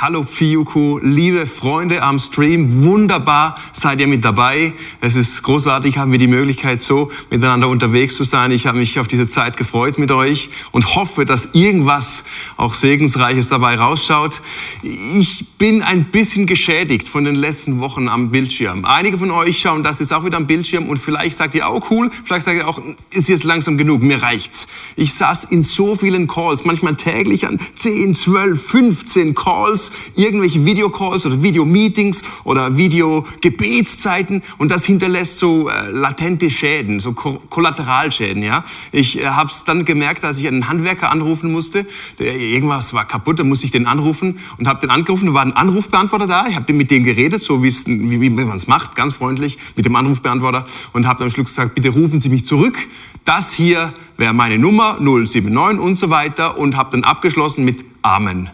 Hallo Pfiuku, liebe Freunde am Stream, wunderbar seid ihr mit dabei. Es ist großartig, haben wir die Möglichkeit, so miteinander unterwegs zu sein. Ich habe mich auf diese Zeit gefreut mit euch und hoffe, dass irgendwas auch Segensreiches dabei rausschaut. Ich bin ein bisschen geschädigt von den letzten Wochen am Bildschirm. Einige von euch schauen das jetzt auch wieder am Bildschirm und vielleicht sagt ihr auch cool, vielleicht sagt ihr auch, ist jetzt langsam genug, mir reicht's. Ich saß in so vielen Calls, manchmal täglich an 10, 12, 15 Calls irgendwelche Videocalls oder Videomeetings oder Videogebetszeiten und das hinterlässt so äh, latente Schäden, so Ko Kollateralschäden. Ja, ich äh, habe es dann gemerkt, als ich einen Handwerker anrufen musste. Der, irgendwas war kaputt, da musste ich den anrufen und habe den angerufen. Da war ein Anrufbeantworter da. Ich habe mit dem geredet, so wie, wie, man es macht, ganz freundlich mit dem Anrufbeantworter und habe dann am Schluss gesagt: Bitte rufen Sie mich zurück. Das hier wäre meine Nummer 079 und so weiter und habe dann abgeschlossen mit Amen.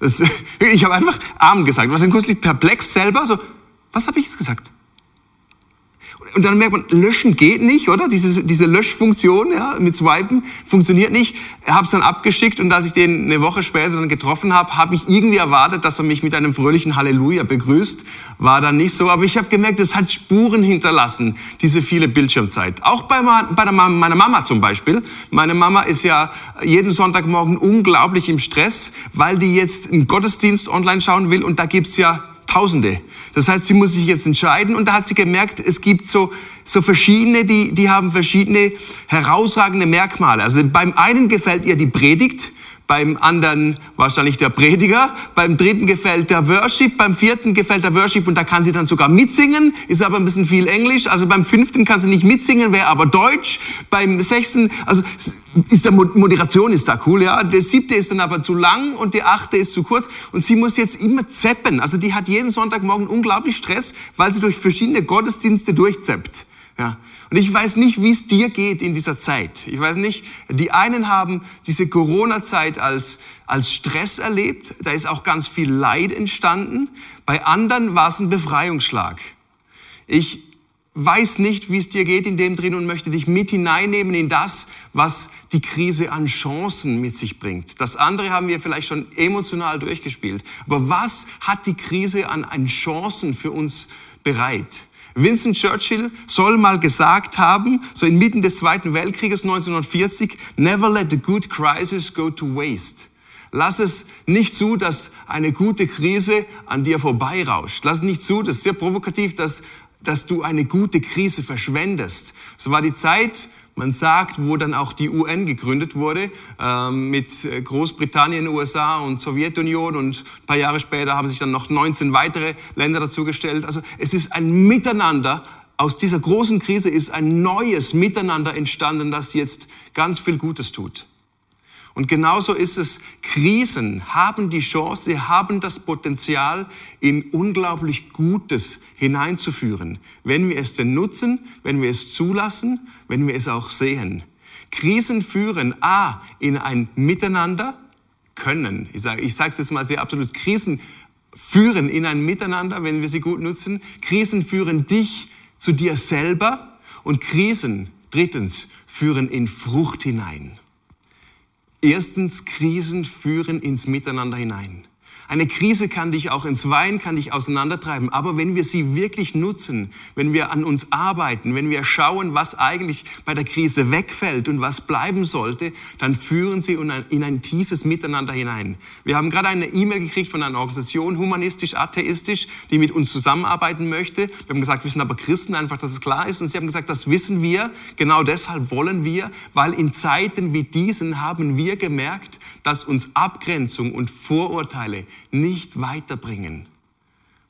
Das, ich habe einfach Amen gesagt. Was dann kurz perplex selber, so, was habe ich jetzt gesagt? Und dann merkt man, löschen geht nicht, oder? Diese, diese Löschfunktion ja, mit Swipen funktioniert nicht. Ich habe es dann abgeschickt und als ich den eine Woche später dann getroffen habe, habe ich irgendwie erwartet, dass er mich mit einem fröhlichen Halleluja begrüßt. War dann nicht so, aber ich habe gemerkt, es hat Spuren hinterlassen, diese viele Bildschirmzeit. Auch bei, bei der, meiner Mama zum Beispiel. Meine Mama ist ja jeden Sonntagmorgen unglaublich im Stress, weil die jetzt einen Gottesdienst online schauen will und da gibt's ja Tausende. Das heißt, sie muss sich jetzt entscheiden und da hat sie gemerkt, es gibt so, so verschiedene, die, die haben verschiedene herausragende Merkmale. Also beim einen gefällt ihr die Predigt, beim anderen wahrscheinlich der Prediger, beim dritten gefällt der Worship, beim vierten gefällt der Worship und da kann sie dann sogar mitsingen, ist aber ein bisschen viel Englisch, also beim fünften kann sie nicht mitsingen, wäre aber Deutsch, beim sechsten, also ist der Moderation ist da cool, ja, der siebte ist dann aber zu lang und der achte ist zu kurz. Und sie muss jetzt immer zeppen, also die hat jeden Sonntagmorgen unglaublich Stress, weil sie durch verschiedene Gottesdienste durchzeppt. Ja. Und ich weiß nicht, wie es dir geht in dieser Zeit. Ich weiß nicht, die einen haben diese Corona-Zeit als, als Stress erlebt. Da ist auch ganz viel Leid entstanden. Bei anderen war es ein Befreiungsschlag. Ich weiß nicht, wie es dir geht in dem drin und möchte dich mit hineinnehmen in das, was die Krise an Chancen mit sich bringt. Das andere haben wir vielleicht schon emotional durchgespielt. Aber was hat die Krise an, an Chancen für uns bereit? Vincent Churchill soll mal gesagt haben, so inmitten des Zweiten Weltkrieges 1940, never let a good crisis go to waste. Lass es nicht zu, dass eine gute Krise an dir vorbeirauscht. Lass nicht zu, das ist sehr provokativ, dass, dass du eine gute Krise verschwendest. So war die Zeit, man sagt, wo dann auch die UN gegründet wurde, ähm, mit äh, Großbritannien, USA und Sowjetunion und ein paar Jahre später haben sich dann noch 19 weitere Länder dazugestellt. Also es ist ein Miteinander. Aus dieser großen Krise ist ein neues Miteinander entstanden, das jetzt ganz viel Gutes tut. Und genauso ist es, Krisen haben die Chance, haben das Potenzial, in unglaublich Gutes hineinzuführen, wenn wir es denn nutzen, wenn wir es zulassen, wenn wir es auch sehen. Krisen führen A in ein Miteinander, können, ich sage ich es jetzt mal sehr absolut, Krisen führen in ein Miteinander, wenn wir sie gut nutzen. Krisen führen dich zu dir selber und Krisen, drittens, führen in Frucht hinein. Erstens, Krisen führen ins Miteinander hinein. Eine Krise kann dich auch ins Wein, kann dich auseinandertreiben. Aber wenn wir sie wirklich nutzen, wenn wir an uns arbeiten, wenn wir schauen, was eigentlich bei der Krise wegfällt und was bleiben sollte, dann führen sie in ein, in ein tiefes Miteinander hinein. Wir haben gerade eine E-Mail gekriegt von einer Organisation, humanistisch-atheistisch, die mit uns zusammenarbeiten möchte. Wir haben gesagt, wir sind aber Christen, einfach, dass es klar ist. Und sie haben gesagt, das wissen wir, genau deshalb wollen wir, weil in Zeiten wie diesen haben wir gemerkt, dass uns Abgrenzung und Vorurteile nicht weiterbringen.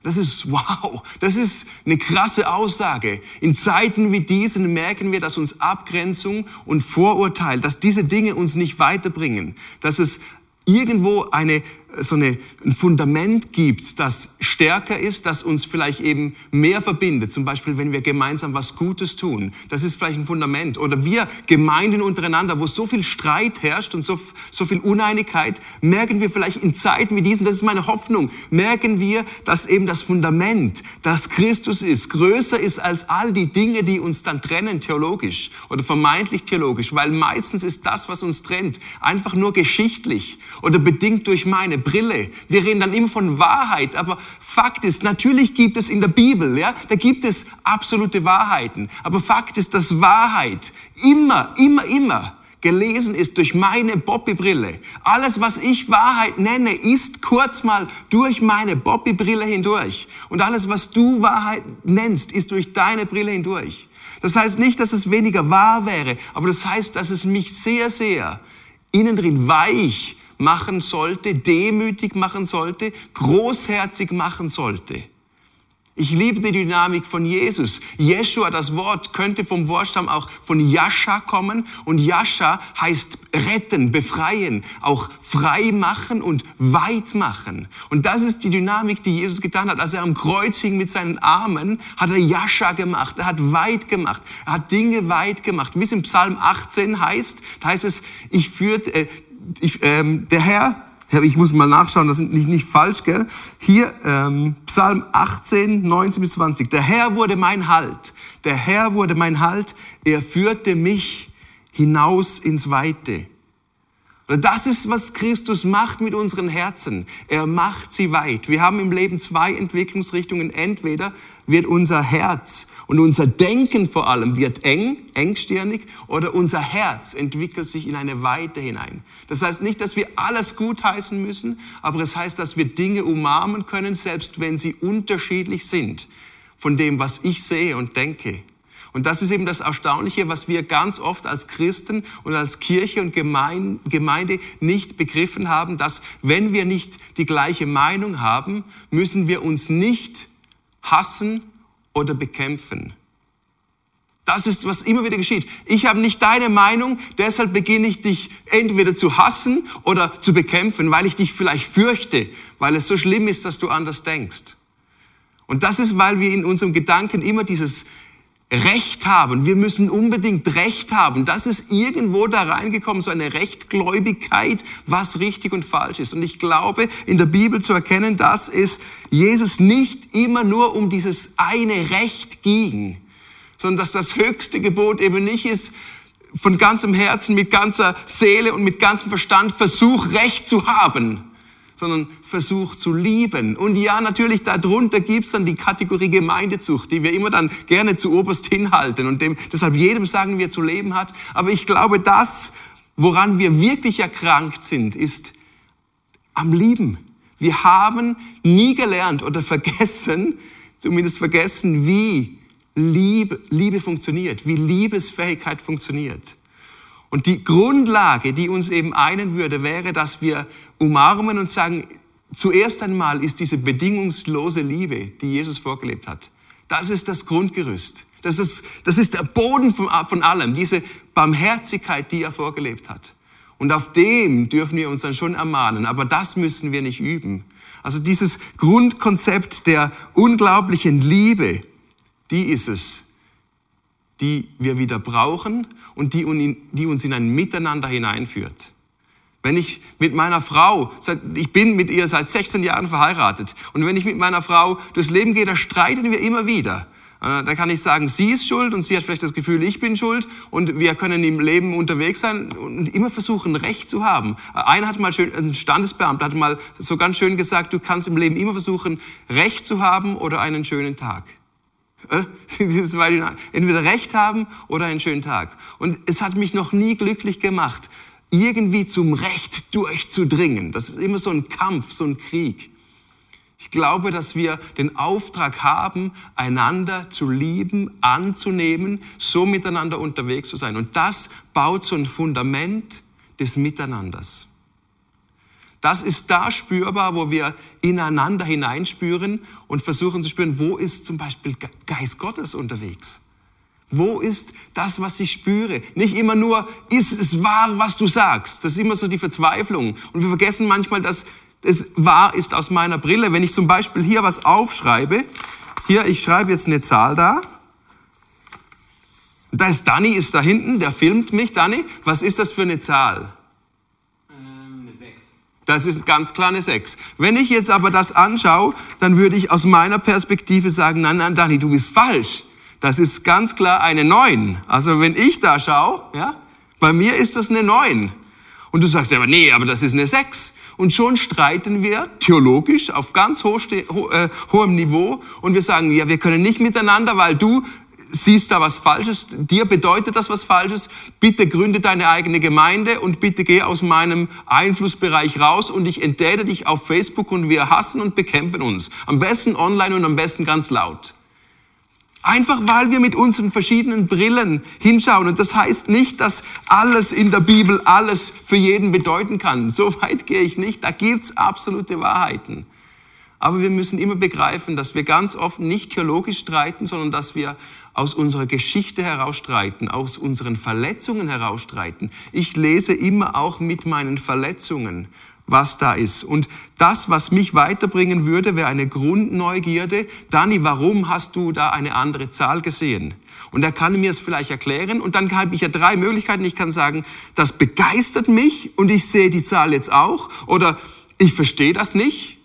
Das ist wow, das ist eine krasse Aussage. In Zeiten wie diesen merken wir, dass uns Abgrenzung und Vorurteil, dass diese Dinge uns nicht weiterbringen, dass es irgendwo eine so eine, ein Fundament gibt, das stärker ist, das uns vielleicht eben mehr verbindet. Zum Beispiel, wenn wir gemeinsam was Gutes tun. Das ist vielleicht ein Fundament. Oder wir Gemeinden untereinander, wo so viel Streit herrscht und so, so viel Uneinigkeit, merken wir vielleicht in Zeiten wie diesen, das ist meine Hoffnung, merken wir, dass eben das Fundament, das Christus ist, größer ist als all die Dinge, die uns dann trennen, theologisch oder vermeintlich theologisch. Weil meistens ist das, was uns trennt, einfach nur geschichtlich oder bedingt durch meine Brille. Wir reden dann immer von Wahrheit, aber Fakt ist, natürlich gibt es in der Bibel, ja, da gibt es absolute Wahrheiten. Aber Fakt ist, dass Wahrheit immer, immer, immer gelesen ist durch meine Bobby-Brille. Alles, was ich Wahrheit nenne, ist kurz mal durch meine Bobby-Brille hindurch. Und alles, was du Wahrheit nennst, ist durch deine Brille hindurch. Das heißt nicht, dass es weniger wahr wäre, aber das heißt, dass es mich sehr, sehr innen drin weich machen sollte, demütig machen sollte, großherzig machen sollte. Ich liebe die Dynamik von Jesus. Jeshua, das Wort, könnte vom Wortstamm auch von Yasha kommen. Und Yasha heißt retten, befreien, auch frei machen und weit machen. Und das ist die Dynamik, die Jesus getan hat. Als er am Kreuz hing mit seinen Armen, hat er Yasha gemacht. Er hat weit gemacht. Er hat Dinge weit gemacht. Wie es im Psalm 18 heißt, da heißt es, ich führt, äh, ich, ähm, der Herr ich muss mal nachschauen, das ist nicht, nicht falsch, gell? Hier, ähm, Psalm 18, 19 bis 20. Der Herr wurde mein Halt. Der Herr wurde mein Halt. Er führte mich hinaus ins Weite. Das ist, was Christus macht mit unseren Herzen. Er macht sie weit. Wir haben im Leben zwei Entwicklungsrichtungen. Entweder wird unser Herz und unser Denken vor allem wird eng, engstirnig, oder unser Herz entwickelt sich in eine Weite hinein. Das heißt nicht, dass wir alles gutheißen müssen, aber es heißt, dass wir Dinge umarmen können, selbst wenn sie unterschiedlich sind von dem, was ich sehe und denke. Und das ist eben das Erstaunliche, was wir ganz oft als Christen und als Kirche und Gemeinde nicht begriffen haben, dass wenn wir nicht die gleiche Meinung haben, müssen wir uns nicht hassen oder bekämpfen. Das ist, was immer wieder geschieht. Ich habe nicht deine Meinung, deshalb beginne ich dich entweder zu hassen oder zu bekämpfen, weil ich dich vielleicht fürchte, weil es so schlimm ist, dass du anders denkst. Und das ist, weil wir in unserem Gedanken immer dieses Recht haben. Wir müssen unbedingt Recht haben. Das ist irgendwo da reingekommen, so eine Rechtgläubigkeit, was richtig und falsch ist. Und ich glaube, in der Bibel zu erkennen, dass es Jesus nicht immer nur um dieses eine Recht ging, sondern dass das höchste Gebot eben nicht ist, von ganzem Herzen, mit ganzer Seele und mit ganzem Verstand Versuch, Recht zu haben, sondern Versuch zu lieben. Und ja, natürlich, darunter gibt's dann die Kategorie Gemeindezucht, die wir immer dann gerne zu oberst hinhalten und dem, deshalb jedem sagen, wie er zu leben hat. Aber ich glaube, das, woran wir wirklich erkrankt sind, ist am Lieben. Wir haben nie gelernt oder vergessen, zumindest vergessen, wie Liebe, Liebe funktioniert, wie Liebesfähigkeit funktioniert. Und die Grundlage, die uns eben einen würde, wäre, dass wir umarmen und sagen, zuerst einmal ist diese bedingungslose Liebe, die Jesus vorgelebt hat, das ist das Grundgerüst. Das ist, das ist der Boden von, von allem, diese Barmherzigkeit, die er vorgelebt hat. Und auf dem dürfen wir uns dann schon ermahnen, aber das müssen wir nicht üben. Also dieses Grundkonzept der unglaublichen Liebe, die ist es, die wir wieder brauchen und die, uns in ein Miteinander hineinführt. Wenn ich mit meiner Frau, ich bin mit ihr seit 16 Jahren verheiratet, und wenn ich mit meiner Frau durchs Leben gehe, da streiten wir immer wieder. Äh, da kann ich sagen, sie ist schuld und sie hat vielleicht das Gefühl, ich bin schuld und wir können im Leben unterwegs sein und immer versuchen, Recht zu haben. Äh, einer hat mal schön, ein Standesbeamter hat mal so ganz schön gesagt, du kannst im Leben immer versuchen, Recht zu haben oder einen schönen Tag. Äh? Entweder Recht haben oder einen schönen Tag. Und es hat mich noch nie glücklich gemacht, irgendwie zum Recht durchzudringen. Das ist immer so ein Kampf, so ein Krieg. Ich glaube, dass wir den Auftrag haben, einander zu lieben, anzunehmen, so miteinander unterwegs zu sein. Und das baut so ein Fundament des Miteinanders. Das ist da spürbar, wo wir ineinander hineinspüren und versuchen zu spüren, wo ist zum Beispiel Geist Gottes unterwegs? Wo ist das, was ich spüre? Nicht immer nur, ist es wahr, was du sagst? Das ist immer so die Verzweiflung. Und wir vergessen manchmal, dass es wahr ist aus meiner Brille. Wenn ich zum Beispiel hier was aufschreibe, hier, ich schreibe jetzt eine Zahl da. Da ist Danny, ist da hinten, der filmt mich. Danny, was ist das für eine Zahl? Das ist ganz klar eine 6. Wenn ich jetzt aber das anschaue, dann würde ich aus meiner Perspektive sagen, nein, nein, Dani, du bist falsch. Das ist ganz klar eine 9. Also wenn ich da schaue, ja, bei mir ist das eine 9. Und du sagst aber, nee, aber das ist eine 6. Und schon streiten wir theologisch auf ganz ho äh, hohem Niveau und wir sagen, ja, wir können nicht miteinander, weil du siehst da was Falsches, dir bedeutet das was Falsches, bitte gründe deine eigene Gemeinde und bitte geh aus meinem Einflussbereich raus und ich enttäte dich auf Facebook und wir hassen und bekämpfen uns. Am besten online und am besten ganz laut. Einfach weil wir mit unseren verschiedenen Brillen hinschauen. Und das heißt nicht, dass alles in der Bibel alles für jeden bedeuten kann. So weit gehe ich nicht. Da gibt's absolute Wahrheiten. Aber wir müssen immer begreifen, dass wir ganz oft nicht theologisch streiten, sondern dass wir aus unserer Geschichte heraus streiten, aus unseren Verletzungen heraus streiten. Ich lese immer auch mit meinen Verletzungen, was da ist. Und das, was mich weiterbringen würde, wäre eine Grundneugierde. Dani, warum hast du da eine andere Zahl gesehen? Und er kann mir es vielleicht erklären. Und dann habe ich ja drei Möglichkeiten. Ich kann sagen, das begeistert mich und ich sehe die Zahl jetzt auch. Oder ich verstehe das nicht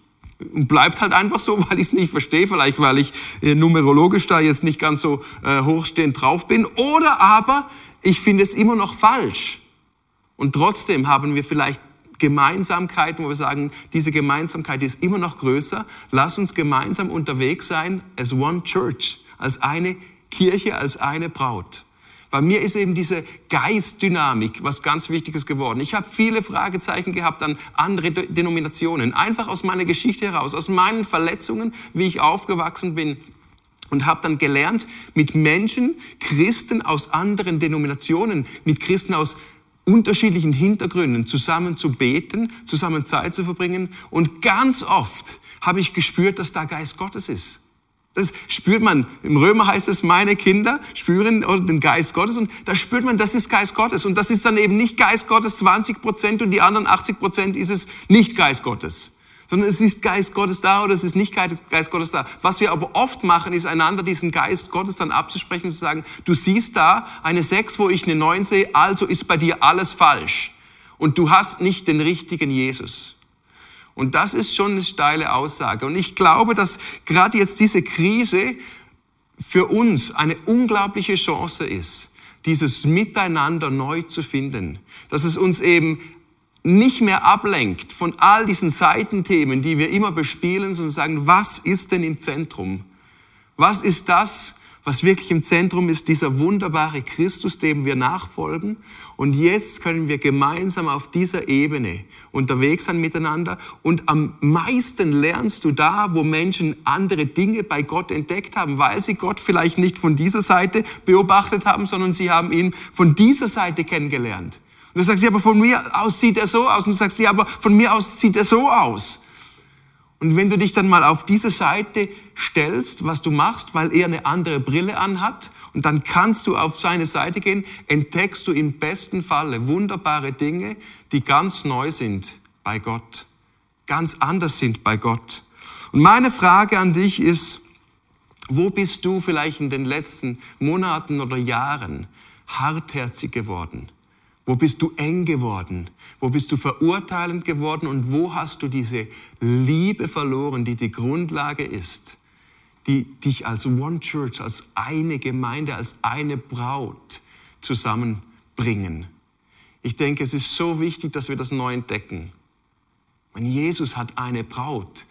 bleibt halt einfach so, weil ich es nicht verstehe, vielleicht weil ich äh, numerologisch da jetzt nicht ganz so äh, hochstehend drauf bin, oder aber ich finde es immer noch falsch. Und trotzdem haben wir vielleicht Gemeinsamkeiten, wo wir sagen, diese Gemeinsamkeit ist immer noch größer. Lass uns gemeinsam unterwegs sein as one church, als eine Kirche, als eine Braut. Bei mir ist eben diese Geistdynamik was ganz Wichtiges geworden. Ich habe viele Fragezeichen gehabt an andere Denominationen, einfach aus meiner Geschichte heraus, aus meinen Verletzungen, wie ich aufgewachsen bin und habe dann gelernt, mit Menschen, Christen aus anderen Denominationen, mit Christen aus unterschiedlichen Hintergründen zusammen zu beten, zusammen Zeit zu verbringen. Und ganz oft habe ich gespürt, dass da Geist Gottes ist. Das spürt man. Im Römer heißt es, meine Kinder spüren den Geist Gottes und da spürt man, das ist Geist Gottes. Und das ist dann eben nicht Geist Gottes 20 Prozent und die anderen 80 Prozent ist es nicht Geist Gottes. Sondern es ist Geist Gottes da oder es ist nicht Geist Gottes da. Was wir aber oft machen, ist einander diesen Geist Gottes dann abzusprechen und zu sagen, du siehst da eine 6, wo ich eine 9 sehe, also ist bei dir alles falsch. Und du hast nicht den richtigen Jesus. Und das ist schon eine steile Aussage. Und ich glaube, dass gerade jetzt diese Krise für uns eine unglaubliche Chance ist, dieses Miteinander neu zu finden. Dass es uns eben nicht mehr ablenkt von all diesen Seitenthemen, die wir immer bespielen, sondern sagen, was ist denn im Zentrum? Was ist das, was wirklich im Zentrum ist, dieser wunderbare Christus, dem wir nachfolgen. Und jetzt können wir gemeinsam auf dieser Ebene unterwegs sein miteinander. Und am meisten lernst du da, wo Menschen andere Dinge bei Gott entdeckt haben, weil sie Gott vielleicht nicht von dieser Seite beobachtet haben, sondern sie haben ihn von dieser Seite kennengelernt. Und du sagst, ja, aber von mir aus sieht er so aus. Und du sagst, ja, aber von mir aus sieht er so aus. Und wenn du dich dann mal auf diese Seite stellst, was du machst, weil er eine andere Brille anhat, und dann kannst du auf seine Seite gehen, entdeckst du im besten Falle wunderbare Dinge, die ganz neu sind bei Gott, ganz anders sind bei Gott. Und meine Frage an dich ist, wo bist du vielleicht in den letzten Monaten oder Jahren hartherzig geworden? Wo bist du eng geworden? Wo bist du verurteilend geworden? Und wo hast du diese Liebe verloren, die die Grundlage ist, die dich als One Church, als eine Gemeinde, als eine Braut zusammenbringen? Ich denke, es ist so wichtig, dass wir das neu entdecken. Und Jesus hat eine Braut.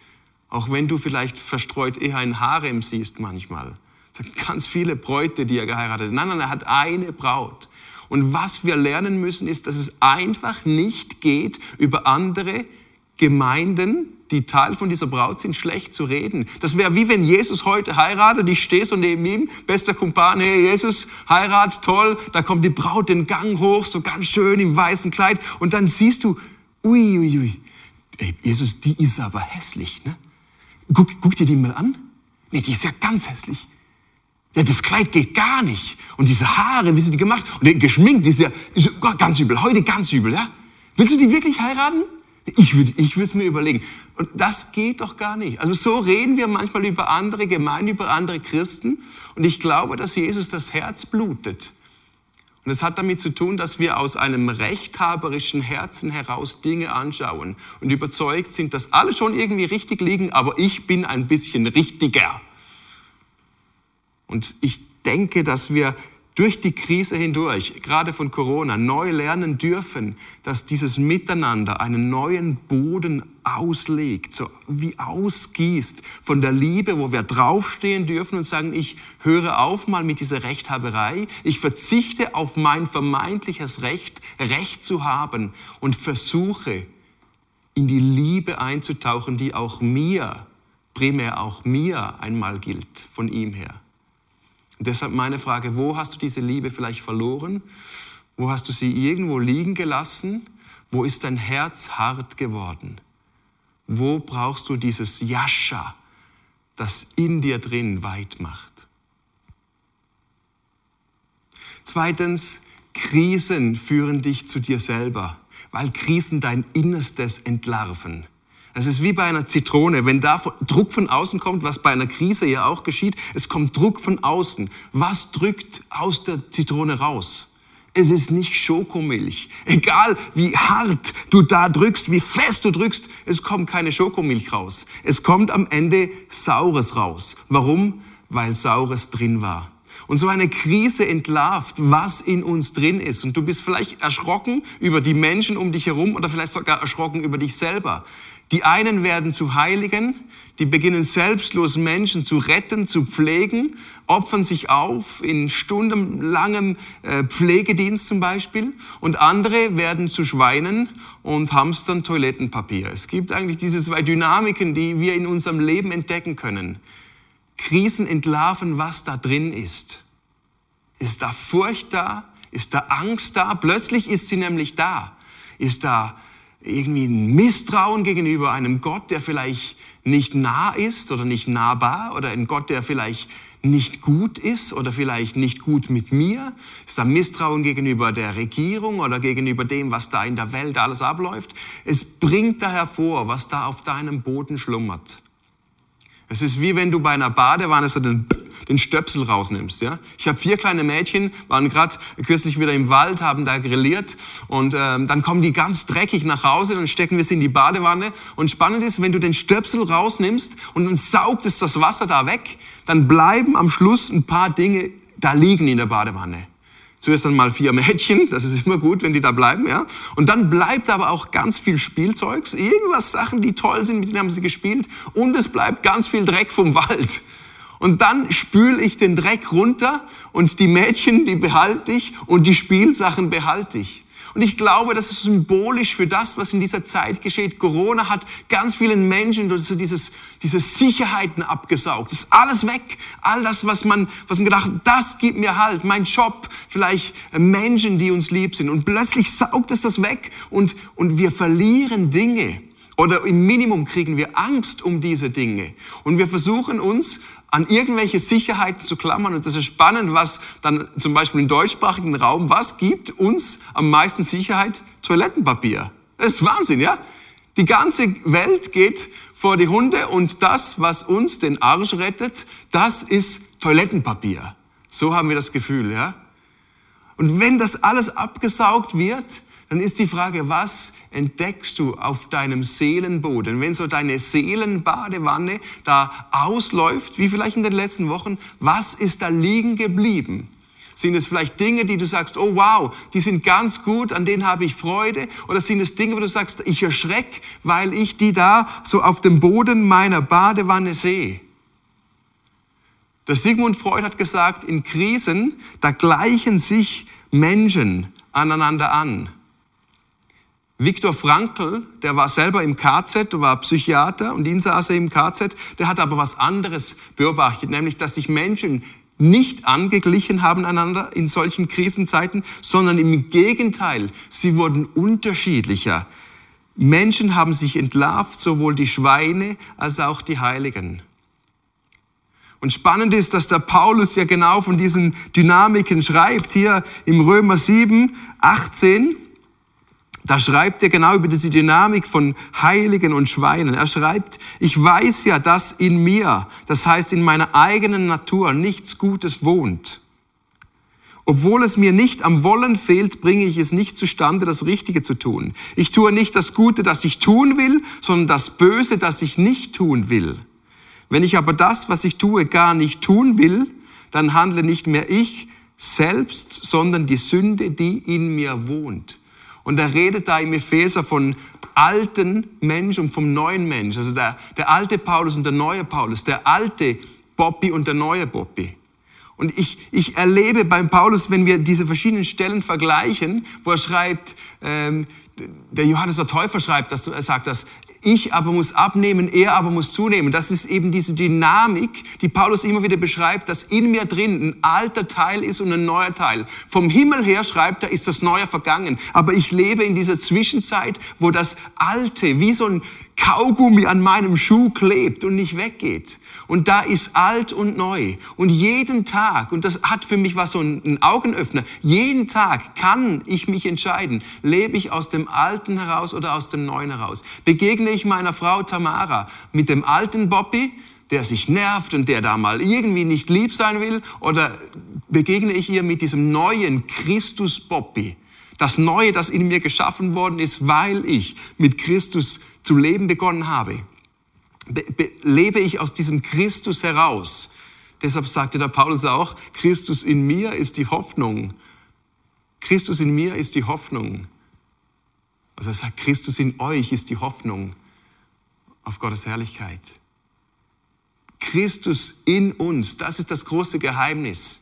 Auch wenn du vielleicht verstreut eher ein Harem siehst manchmal. Ganz viele Bräute, die er geheiratet hat. Nein, nein, er hat eine Braut. Und was wir lernen müssen, ist, dass es einfach nicht geht, über andere Gemeinden, die Teil von dieser Braut sind, schlecht zu reden. Das wäre wie wenn Jesus heute heiratet, ich stehe so neben ihm, bester Kumpan, hey Jesus, heirat, toll, da kommt die Braut den Gang hoch, so ganz schön im weißen Kleid und dann siehst du, ui, ui, ui, Jesus, die ist aber hässlich, ne? Guck, guck dir die mal an. Nee, die ist ja ganz hässlich. Ja, das Kleid geht gar nicht. Und diese Haare, wie sie die gemacht und geschminkt, die ist ja, ist ja ganz übel. Heute ganz übel, ja? Willst du die wirklich heiraten? Ich würde ich es mir überlegen. Und das geht doch gar nicht. Also so reden wir manchmal über andere Gemeinden, über andere Christen. Und ich glaube, dass Jesus das Herz blutet. Und es hat damit zu tun, dass wir aus einem rechthaberischen Herzen heraus Dinge anschauen und überzeugt sind, dass alle schon irgendwie richtig liegen, aber ich bin ein bisschen richtiger. Und ich denke, dass wir durch die Krise hindurch, gerade von Corona, neu lernen dürfen, dass dieses Miteinander einen neuen Boden auslegt, so wie ausgießt von der Liebe, wo wir draufstehen dürfen und sagen, ich höre auf mal mit dieser Rechthaberei, ich verzichte auf mein vermeintliches Recht, Recht zu haben und versuche in die Liebe einzutauchen, die auch mir, primär auch mir einmal gilt, von ihm her. Deshalb meine Frage, wo hast du diese Liebe vielleicht verloren? Wo hast du sie irgendwo liegen gelassen? Wo ist dein Herz hart geworden? Wo brauchst du dieses Jascha, das in dir drin weit macht? Zweitens, Krisen führen dich zu dir selber, weil Krisen dein Innerstes entlarven. Es ist wie bei einer Zitrone. Wenn da Druck von außen kommt, was bei einer Krise ja auch geschieht, es kommt Druck von außen. Was drückt aus der Zitrone raus? Es ist nicht Schokomilch. Egal wie hart du da drückst, wie fest du drückst, es kommt keine Schokomilch raus. Es kommt am Ende Saures raus. Warum? Weil Saures drin war. Und so eine Krise entlarvt, was in uns drin ist. Und du bist vielleicht erschrocken über die Menschen um dich herum oder vielleicht sogar erschrocken über dich selber. Die einen werden zu Heiligen, die beginnen selbstlos Menschen zu retten, zu pflegen, opfern sich auf in stundenlangem äh, Pflegedienst zum Beispiel. Und andere werden zu Schweinen und hamstern Toilettenpapier. Es gibt eigentlich diese zwei Dynamiken, die wir in unserem Leben entdecken können. Krisen entlarven, was da drin ist. Ist da Furcht da? Ist da Angst da? Plötzlich ist sie nämlich da. Ist da irgendwie ein Misstrauen gegenüber einem Gott, der vielleicht nicht nah ist oder nicht nahbar oder ein Gott, der vielleicht nicht gut ist oder vielleicht nicht gut mit mir? Ist da Misstrauen gegenüber der Regierung oder gegenüber dem, was da in der Welt alles abläuft? Es bringt da hervor, was da auf deinem Boden schlummert. Es ist wie wenn du bei einer Badewanne so den, den Stöpsel rausnimmst. Ja? Ich habe vier kleine Mädchen, waren gerade kürzlich wieder im Wald, haben da grilliert und ähm, dann kommen die ganz dreckig nach Hause, dann stecken wir sie in die Badewanne und spannend ist, wenn du den Stöpsel rausnimmst und dann saugt es das Wasser da weg, dann bleiben am Schluss ein paar Dinge da liegen in der Badewanne. Zuerst einmal vier Mädchen, das ist immer gut, wenn die da bleiben, ja. Und dann bleibt aber auch ganz viel Spielzeugs, irgendwas Sachen, die toll sind, mit denen haben sie gespielt. Und es bleibt ganz viel Dreck vom Wald. Und dann spüle ich den Dreck runter und die Mädchen, die behalte ich und die Spielsachen behalte ich. Und ich glaube, das ist symbolisch für das, was in dieser Zeit geschieht. Corona hat ganz vielen Menschen so dieses, diese Sicherheiten abgesaugt. Das ist alles weg. All das, was man, was man gedacht hat, das gibt mir Halt. Mein Job, vielleicht Menschen, die uns lieb sind. Und plötzlich saugt es das weg und, und wir verlieren Dinge. Oder im Minimum kriegen wir Angst um diese Dinge. Und wir versuchen uns an irgendwelche Sicherheiten zu klammern. Und das ist spannend, was dann zum Beispiel im deutschsprachigen Raum, was gibt uns am meisten Sicherheit? Toilettenpapier. Das ist Wahnsinn, ja? Die ganze Welt geht vor die Hunde und das, was uns den Arsch rettet, das ist Toilettenpapier. So haben wir das Gefühl, ja? Und wenn das alles abgesaugt wird, dann ist die Frage, was entdeckst du auf deinem Seelenboden? Wenn so deine Seelenbadewanne da ausläuft, wie vielleicht in den letzten Wochen, was ist da liegen geblieben? Sind es vielleicht Dinge, die du sagst, oh wow, die sind ganz gut, an denen habe ich Freude? Oder sind es Dinge, wo du sagst, ich erschreck, weil ich die da so auf dem Boden meiner Badewanne sehe? Der Sigmund Freud hat gesagt, in Krisen, da gleichen sich Menschen aneinander an. Viktor Frankl, der war selber im KZ, war Psychiater und er im KZ, der hat aber was anderes beobachtet, nämlich dass sich Menschen nicht angeglichen haben einander in solchen Krisenzeiten, sondern im Gegenteil, sie wurden unterschiedlicher. Menschen haben sich entlarvt, sowohl die Schweine als auch die Heiligen. Und spannend ist, dass der Paulus ja genau von diesen Dynamiken schreibt, hier im Römer 7, 18. Da schreibt er genau über diese Dynamik von Heiligen und Schweinen. Er schreibt, ich weiß ja, dass in mir, das heißt in meiner eigenen Natur, nichts Gutes wohnt. Obwohl es mir nicht am Wollen fehlt, bringe ich es nicht zustande, das Richtige zu tun. Ich tue nicht das Gute, das ich tun will, sondern das Böse, das ich nicht tun will. Wenn ich aber das, was ich tue, gar nicht tun will, dann handle nicht mehr ich, selbst, sondern die Sünde, die in mir wohnt. Und er redet da im Epheser von alten Mensch und vom neuen Mensch. Also der, der alte Paulus und der neue Paulus, der alte Bobby und der neue Bobby. Und ich, ich erlebe beim Paulus, wenn wir diese verschiedenen Stellen vergleichen, wo er schreibt, ähm, der Johannes der Täufer schreibt, dass er sagt, dass ich aber muss abnehmen, er aber muss zunehmen. Das ist eben diese Dynamik, die Paulus immer wieder beschreibt, dass in mir drin ein alter Teil ist und ein neuer Teil. Vom Himmel her schreibt er, ist das Neue vergangen. Aber ich lebe in dieser Zwischenzeit, wo das Alte wie so ein Kaugummi an meinem Schuh klebt und nicht weggeht. Und da ist alt und neu. Und jeden Tag, und das hat für mich was so ein Augenöffner, jeden Tag kann ich mich entscheiden, lebe ich aus dem Alten heraus oder aus dem Neuen heraus. Begegne ich meiner Frau Tamara mit dem alten Bobby, der sich nervt und der da mal irgendwie nicht lieb sein will, oder begegne ich ihr mit diesem neuen Christus Bobby, das Neue, das in mir geschaffen worden ist, weil ich mit Christus zu leben begonnen habe, lebe ich aus diesem Christus heraus. Deshalb sagte der Paulus auch, Christus in mir ist die Hoffnung. Christus in mir ist die Hoffnung. Also er sagt, Christus in euch ist die Hoffnung auf Gottes Herrlichkeit. Christus in uns, das ist das große Geheimnis.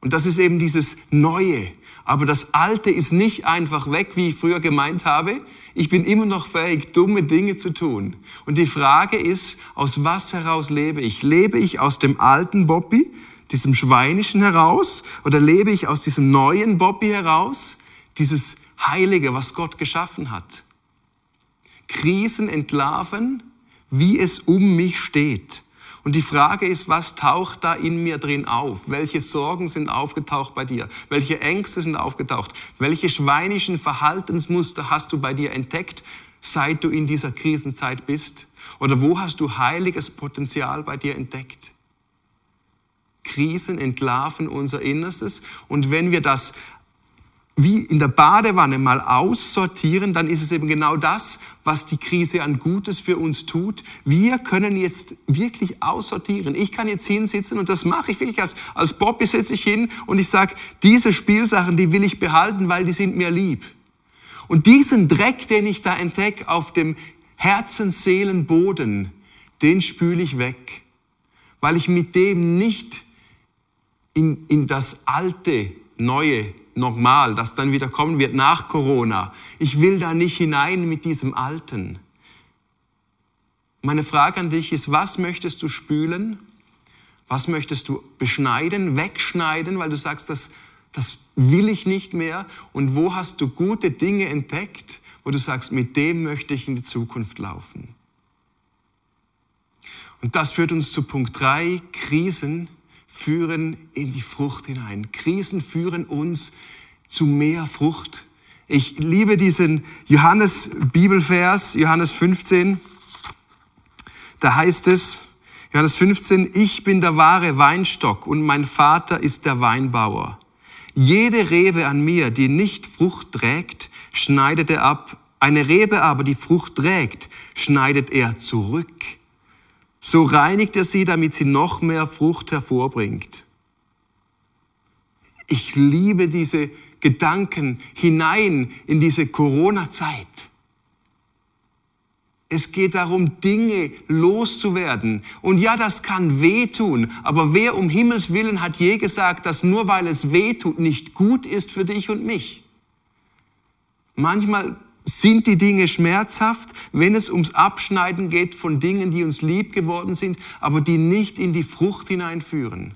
Und das ist eben dieses Neue. Aber das Alte ist nicht einfach weg, wie ich früher gemeint habe. Ich bin immer noch fähig, dumme Dinge zu tun. Und die Frage ist, aus was heraus lebe ich? Lebe ich aus dem alten Bobby, diesem Schweinischen heraus? Oder lebe ich aus diesem neuen Bobby heraus? Dieses Heilige, was Gott geschaffen hat. Krisen entlarven, wie es um mich steht. Und die Frage ist, was taucht da in mir drin auf? Welche Sorgen sind aufgetaucht bei dir? Welche Ängste sind aufgetaucht? Welche schweinischen Verhaltensmuster hast du bei dir entdeckt, seit du in dieser Krisenzeit bist? Oder wo hast du heiliges Potenzial bei dir entdeckt? Krisen entlarven unser Innerstes. Und wenn wir das wie in der Badewanne mal aussortieren, dann ist es eben genau das, was die Krise an Gutes für uns tut. Wir können jetzt wirklich aussortieren. Ich kann jetzt hinsitzen und das mache ich wirklich als, als Bobby sitze ich hin und ich sage, diese Spielsachen, die will ich behalten, weil die sind mir lieb. Und diesen Dreck, den ich da entdecke auf dem Herzensseelenboden, den spüle ich weg, weil ich mit dem nicht in, in das alte, neue normal, das dann wieder kommen wird nach Corona. Ich will da nicht hinein mit diesem Alten. Meine Frage an dich ist, was möchtest du spülen? Was möchtest du beschneiden, wegschneiden, weil du sagst, das, das will ich nicht mehr? Und wo hast du gute Dinge entdeckt, wo du sagst, mit dem möchte ich in die Zukunft laufen? Und das führt uns zu Punkt 3, Krisen führen in die Frucht hinein. Krisen führen uns zu mehr Frucht. Ich liebe diesen Johannes Bibelvers, Johannes 15. Da heißt es, Johannes 15, ich bin der wahre Weinstock und mein Vater ist der Weinbauer. Jede Rebe an mir, die nicht Frucht trägt, schneidet er ab. Eine Rebe aber, die Frucht trägt, schneidet er zurück. So reinigt er sie, damit sie noch mehr Frucht hervorbringt. Ich liebe diese Gedanken hinein in diese Corona-Zeit. Es geht darum, Dinge loszuwerden. Und ja, das kann wehtun. Aber wer um Himmels Willen hat je gesagt, dass nur weil es wehtut, nicht gut ist für dich und mich? Manchmal sind die Dinge schmerzhaft, wenn es ums Abschneiden geht von Dingen, die uns lieb geworden sind, aber die nicht in die Frucht hineinführen.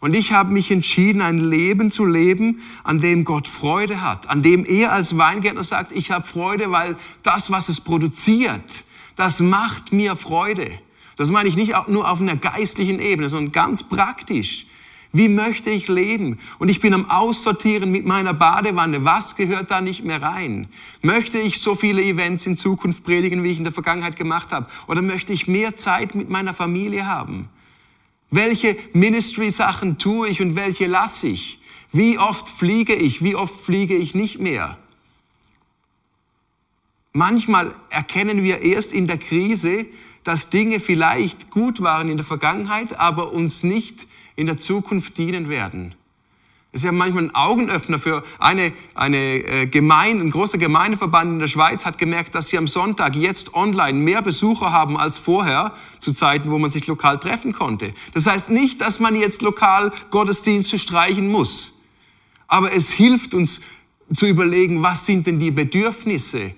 Und ich habe mich entschieden, ein Leben zu leben, an dem Gott Freude hat, an dem er als Weingärtner sagt, ich habe Freude, weil das, was es produziert, das macht mir Freude. Das meine ich nicht nur auf einer geistlichen Ebene, sondern ganz praktisch. Wie möchte ich leben? Und ich bin am Aussortieren mit meiner Badewanne. Was gehört da nicht mehr rein? Möchte ich so viele Events in Zukunft predigen, wie ich in der Vergangenheit gemacht habe? Oder möchte ich mehr Zeit mit meiner Familie haben? Welche Ministry-Sachen tue ich und welche lasse ich? Wie oft fliege ich? Wie oft fliege ich nicht mehr? Manchmal erkennen wir erst in der Krise, dass Dinge vielleicht gut waren in der Vergangenheit, aber uns nicht in der Zukunft dienen werden. Das ist ja manchmal ein Augenöffner für eine, eine äh, Gemeinde, ein großer Gemeindeverband in der Schweiz hat gemerkt, dass sie am Sonntag jetzt online mehr Besucher haben als vorher, zu Zeiten, wo man sich lokal treffen konnte. Das heißt nicht, dass man jetzt lokal Gottesdienste streichen muss. Aber es hilft uns zu überlegen, was sind denn die Bedürfnisse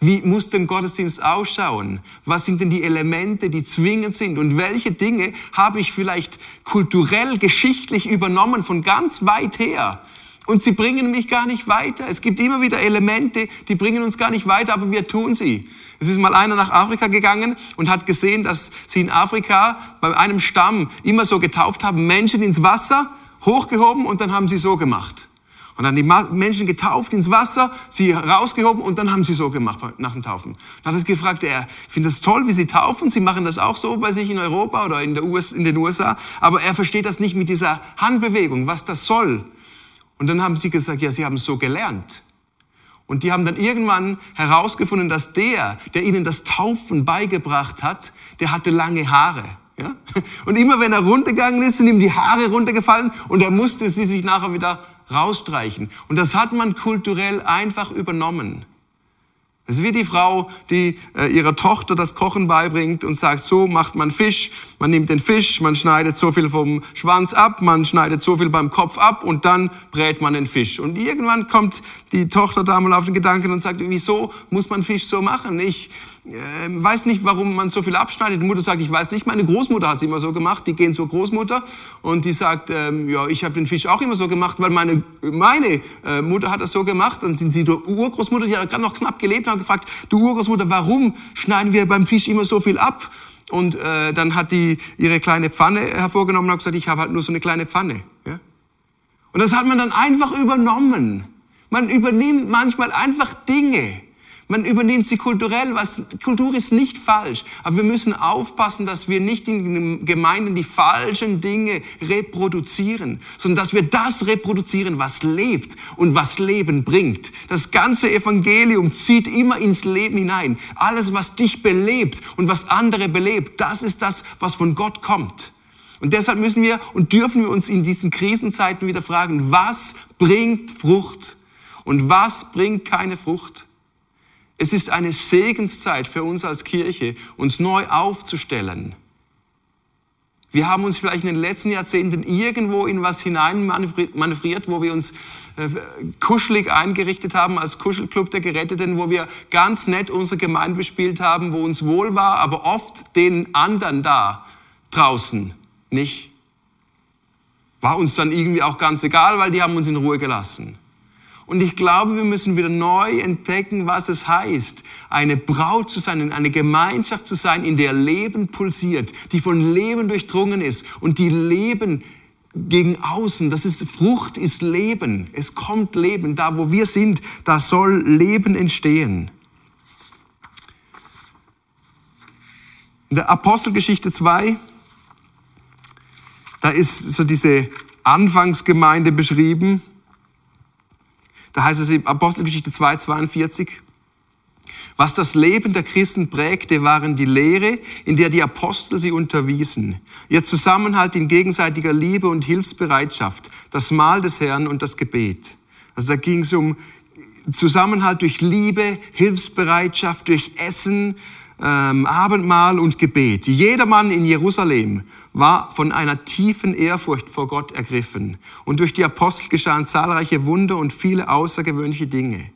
wie muss denn Gottesdienst ausschauen? Was sind denn die Elemente, die zwingend sind? Und welche Dinge habe ich vielleicht kulturell, geschichtlich übernommen von ganz weit her? Und sie bringen mich gar nicht weiter. Es gibt immer wieder Elemente, die bringen uns gar nicht weiter, aber wir tun sie. Es ist mal einer nach Afrika gegangen und hat gesehen, dass sie in Afrika bei einem Stamm immer so getauft haben, Menschen ins Wasser hochgehoben und dann haben sie so gemacht. Und dann die Menschen getauft ins Wasser, sie rausgehoben und dann haben sie so gemacht nach dem Taufen. Dann hat er gefragt, er findet es toll, wie sie taufen. Sie machen das auch so bei sich in Europa oder in, US, in den USA. Aber er versteht das nicht mit dieser Handbewegung, was das soll. Und dann haben sie gesagt, ja, sie haben es so gelernt. Und die haben dann irgendwann herausgefunden, dass der, der ihnen das Taufen beigebracht hat, der hatte lange Haare. Ja? Und immer wenn er runtergegangen ist, sind ihm die Haare runtergefallen und er musste sie sich nachher wieder rausstreichen. Und das hat man kulturell einfach übernommen. Es ist wie die Frau, die äh, ihrer Tochter das Kochen beibringt und sagt, so macht man Fisch, man nimmt den Fisch, man schneidet so viel vom Schwanz ab, man schneidet so viel beim Kopf ab und dann brät man den Fisch. Und irgendwann kommt die Tochter da mal auf den Gedanken und sagt, wieso muss man Fisch so machen? Ich äh, weiß nicht, warum man so viel abschneidet. Die Mutter sagt, ich weiß nicht, meine Großmutter hat es immer so gemacht. Die gehen zur Großmutter und die sagt, ähm, ja, ich habe den Fisch auch immer so gemacht, weil meine, meine äh, Mutter hat das so gemacht. Dann sind sie die Urgroßmutter, die hat gerade noch knapp gelebt, hat gefragt, du Urgroßmutter, warum schneiden wir beim Fisch immer so viel ab? Und äh, dann hat die ihre kleine Pfanne hervorgenommen und gesagt, ich habe halt nur so eine kleine Pfanne. Ja? Und das hat man dann einfach übernommen. Man übernimmt manchmal einfach Dinge. Man übernimmt sie kulturell. Was, Kultur ist nicht falsch. Aber wir müssen aufpassen, dass wir nicht in den Gemeinden die falschen Dinge reproduzieren, sondern dass wir das reproduzieren, was lebt und was Leben bringt. Das ganze Evangelium zieht immer ins Leben hinein. Alles, was dich belebt und was andere belebt, das ist das, was von Gott kommt. Und deshalb müssen wir und dürfen wir uns in diesen Krisenzeiten wieder fragen, was bringt Frucht und was bringt keine Frucht? Es ist eine Segenszeit für uns als Kirche, uns neu aufzustellen. Wir haben uns vielleicht in den letzten Jahrzehnten irgendwo in was hinein manövriert, wo wir uns äh, kuschelig eingerichtet haben als Kuschelclub der Geretteten, wo wir ganz nett unsere Gemeinde bespielt haben, wo uns wohl war, aber oft den anderen da draußen nicht. War uns dann irgendwie auch ganz egal, weil die haben uns in Ruhe gelassen. Und ich glaube, wir müssen wieder neu entdecken, was es heißt, eine Braut zu sein, eine Gemeinschaft zu sein, in der Leben pulsiert, die von Leben durchdrungen ist und die Leben gegen außen. Das ist Frucht, ist Leben. Es kommt Leben. Da, wo wir sind, da soll Leben entstehen. In der Apostelgeschichte 2, da ist so diese Anfangsgemeinde beschrieben. Da heißt es in Apostelgeschichte 2, 42, was das Leben der Christen prägte, waren die Lehre, in der die Apostel sie unterwiesen, ihr Zusammenhalt in gegenseitiger Liebe und Hilfsbereitschaft, das Mahl des Herrn und das Gebet. Also da ging es um Zusammenhalt durch Liebe, Hilfsbereitschaft, durch Essen, ähm, Abendmahl und Gebet. Jeder Mann in Jerusalem war von einer tiefen Ehrfurcht vor Gott ergriffen. Und durch die Apostel geschahen zahlreiche Wunder und viele außergewöhnliche Dinge.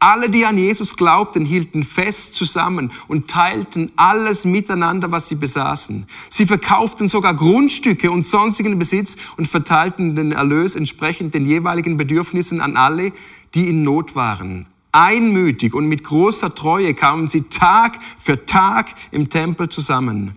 Alle, die an Jesus glaubten, hielten fest zusammen und teilten alles miteinander, was sie besaßen. Sie verkauften sogar Grundstücke und sonstigen Besitz und verteilten den Erlös entsprechend den jeweiligen Bedürfnissen an alle, die in Not waren. Einmütig und mit großer Treue kamen sie Tag für Tag im Tempel zusammen.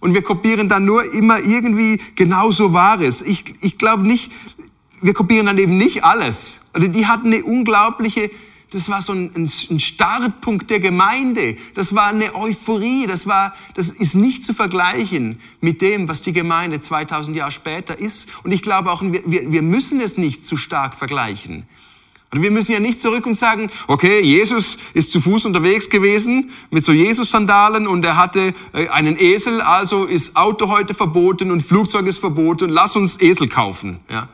Und wir kopieren dann nur immer irgendwie genauso Wahres. Ich, ich glaube nicht, wir kopieren dann eben nicht alles. Also die hatten eine unglaubliche, das war so ein, ein, Startpunkt der Gemeinde. Das war eine Euphorie. Das war, das ist nicht zu vergleichen mit dem, was die Gemeinde 2000 Jahre später ist. Und ich glaube auch, wir, wir müssen es nicht zu stark vergleichen. Und wir müssen ja nicht zurück und sagen, okay, Jesus ist zu Fuß unterwegs gewesen mit so Jesus-Sandalen und er hatte äh, einen Esel, also ist Auto heute verboten und Flugzeug ist verboten, lass uns Esel kaufen. Ja.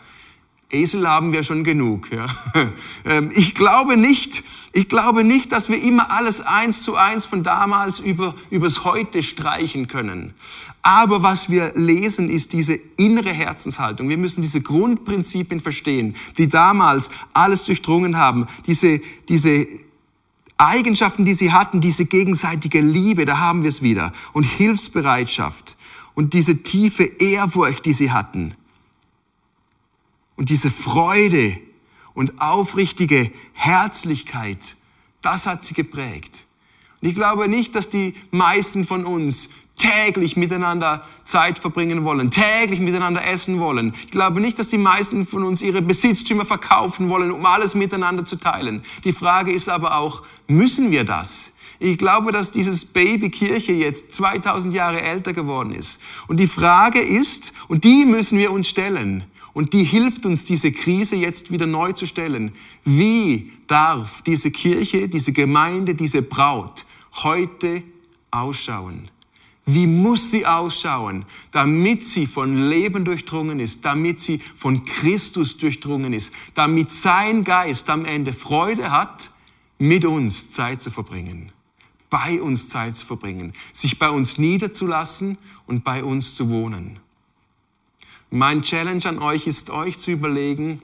Esel haben wir schon genug. Ja. Ähm, ich glaube nicht, ich glaube nicht, dass wir immer alles eins zu eins von damals über, übers Heute streichen können. Aber was wir lesen, ist diese innere Herzenshaltung. Wir müssen diese Grundprinzipien verstehen, die damals alles durchdrungen haben. Diese, diese Eigenschaften, die sie hatten, diese gegenseitige Liebe, da haben wir es wieder. Und Hilfsbereitschaft. Und diese tiefe Ehrfurcht, die sie hatten. Und diese Freude und aufrichtige Herzlichkeit, das hat sie geprägt. Und ich glaube nicht, dass die meisten von uns täglich miteinander Zeit verbringen wollen, täglich miteinander essen wollen. Ich glaube nicht, dass die meisten von uns ihre Besitztümer verkaufen wollen, um alles miteinander zu teilen. Die Frage ist aber auch, müssen wir das? Ich glaube, dass dieses Baby Kirche jetzt 2000 Jahre älter geworden ist. Und die Frage ist, und die müssen wir uns stellen, und die hilft uns, diese Krise jetzt wieder neu zu stellen. Wie darf diese Kirche, diese Gemeinde, diese Braut heute ausschauen? Wie muss sie ausschauen, damit sie von Leben durchdrungen ist, damit sie von Christus durchdrungen ist, damit sein Geist am Ende Freude hat, mit uns Zeit zu verbringen, bei uns Zeit zu verbringen, sich bei uns niederzulassen und bei uns zu wohnen. Mein Challenge an euch ist, euch zu überlegen,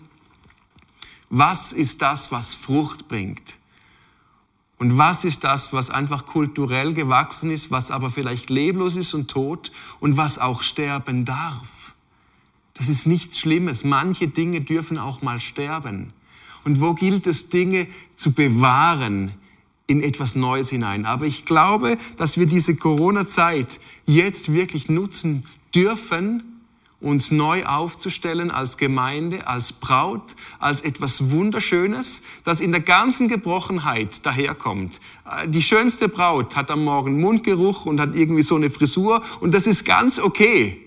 was ist das, was Frucht bringt? Und was ist das, was einfach kulturell gewachsen ist, was aber vielleicht leblos ist und tot und was auch sterben darf? Das ist nichts Schlimmes. Manche Dinge dürfen auch mal sterben. Und wo gilt es, Dinge zu bewahren in etwas Neues hinein? Aber ich glaube, dass wir diese Corona-Zeit jetzt wirklich nutzen dürfen, uns neu aufzustellen als Gemeinde, als Braut, als etwas Wunderschönes, das in der ganzen Gebrochenheit daherkommt. Äh, die schönste Braut hat am Morgen Mundgeruch und hat irgendwie so eine Frisur und das ist ganz okay,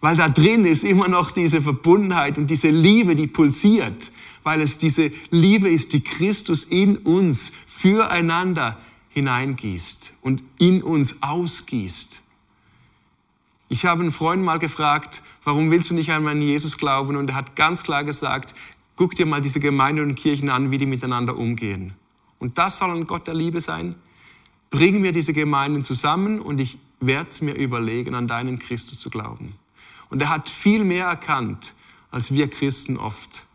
weil da drin ist immer noch diese Verbundenheit und diese Liebe, die pulsiert, weil es diese Liebe ist, die Christus in uns füreinander hineingießt und in uns ausgießt. Ich habe einen Freund mal gefragt, warum willst du nicht einmal an Jesus glauben? Und er hat ganz klar gesagt, guck dir mal diese Gemeinden und Kirchen an, wie die miteinander umgehen. Und das soll ein Gott der Liebe sein. Bring mir diese Gemeinden zusammen und ich werde es mir überlegen, an deinen Christus zu glauben. Und er hat viel mehr erkannt, als wir Christen oft.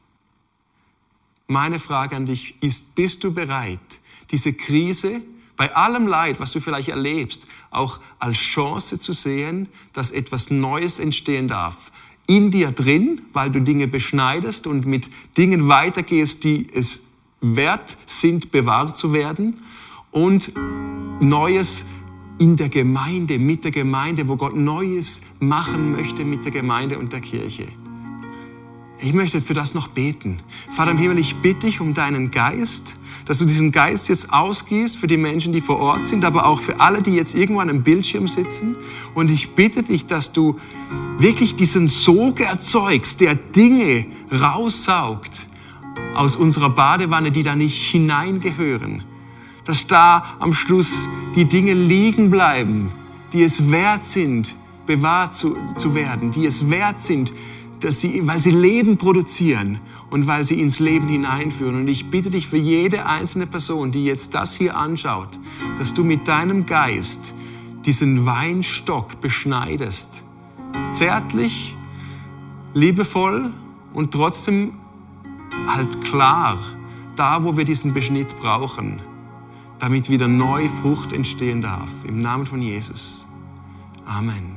Meine Frage an dich ist, bist du bereit, diese Krise, bei allem Leid, was du vielleicht erlebst, auch als Chance zu sehen, dass etwas Neues entstehen darf. In dir drin, weil du Dinge beschneidest und mit Dingen weitergehst, die es wert sind, bewahrt zu werden. Und Neues in der Gemeinde, mit der Gemeinde, wo Gott Neues machen möchte mit der Gemeinde und der Kirche. Ich möchte für das noch beten. Vater im Himmel, ich bitte dich um deinen Geist, dass du diesen Geist jetzt ausgießt für die Menschen, die vor Ort sind, aber auch für alle, die jetzt irgendwo an einem Bildschirm sitzen. Und ich bitte dich, dass du wirklich diesen Sog erzeugst, der Dinge raussaugt aus unserer Badewanne, die da nicht hineingehören. Dass da am Schluss die Dinge liegen bleiben, die es wert sind, bewahrt zu, zu werden, die es wert sind, dass sie, weil sie Leben produzieren und weil sie ins Leben hineinführen. Und ich bitte dich für jede einzelne Person, die jetzt das hier anschaut, dass du mit deinem Geist diesen Weinstock beschneidest. Zärtlich, liebevoll und trotzdem halt klar, da wo wir diesen Beschnitt brauchen, damit wieder neue Frucht entstehen darf. Im Namen von Jesus. Amen.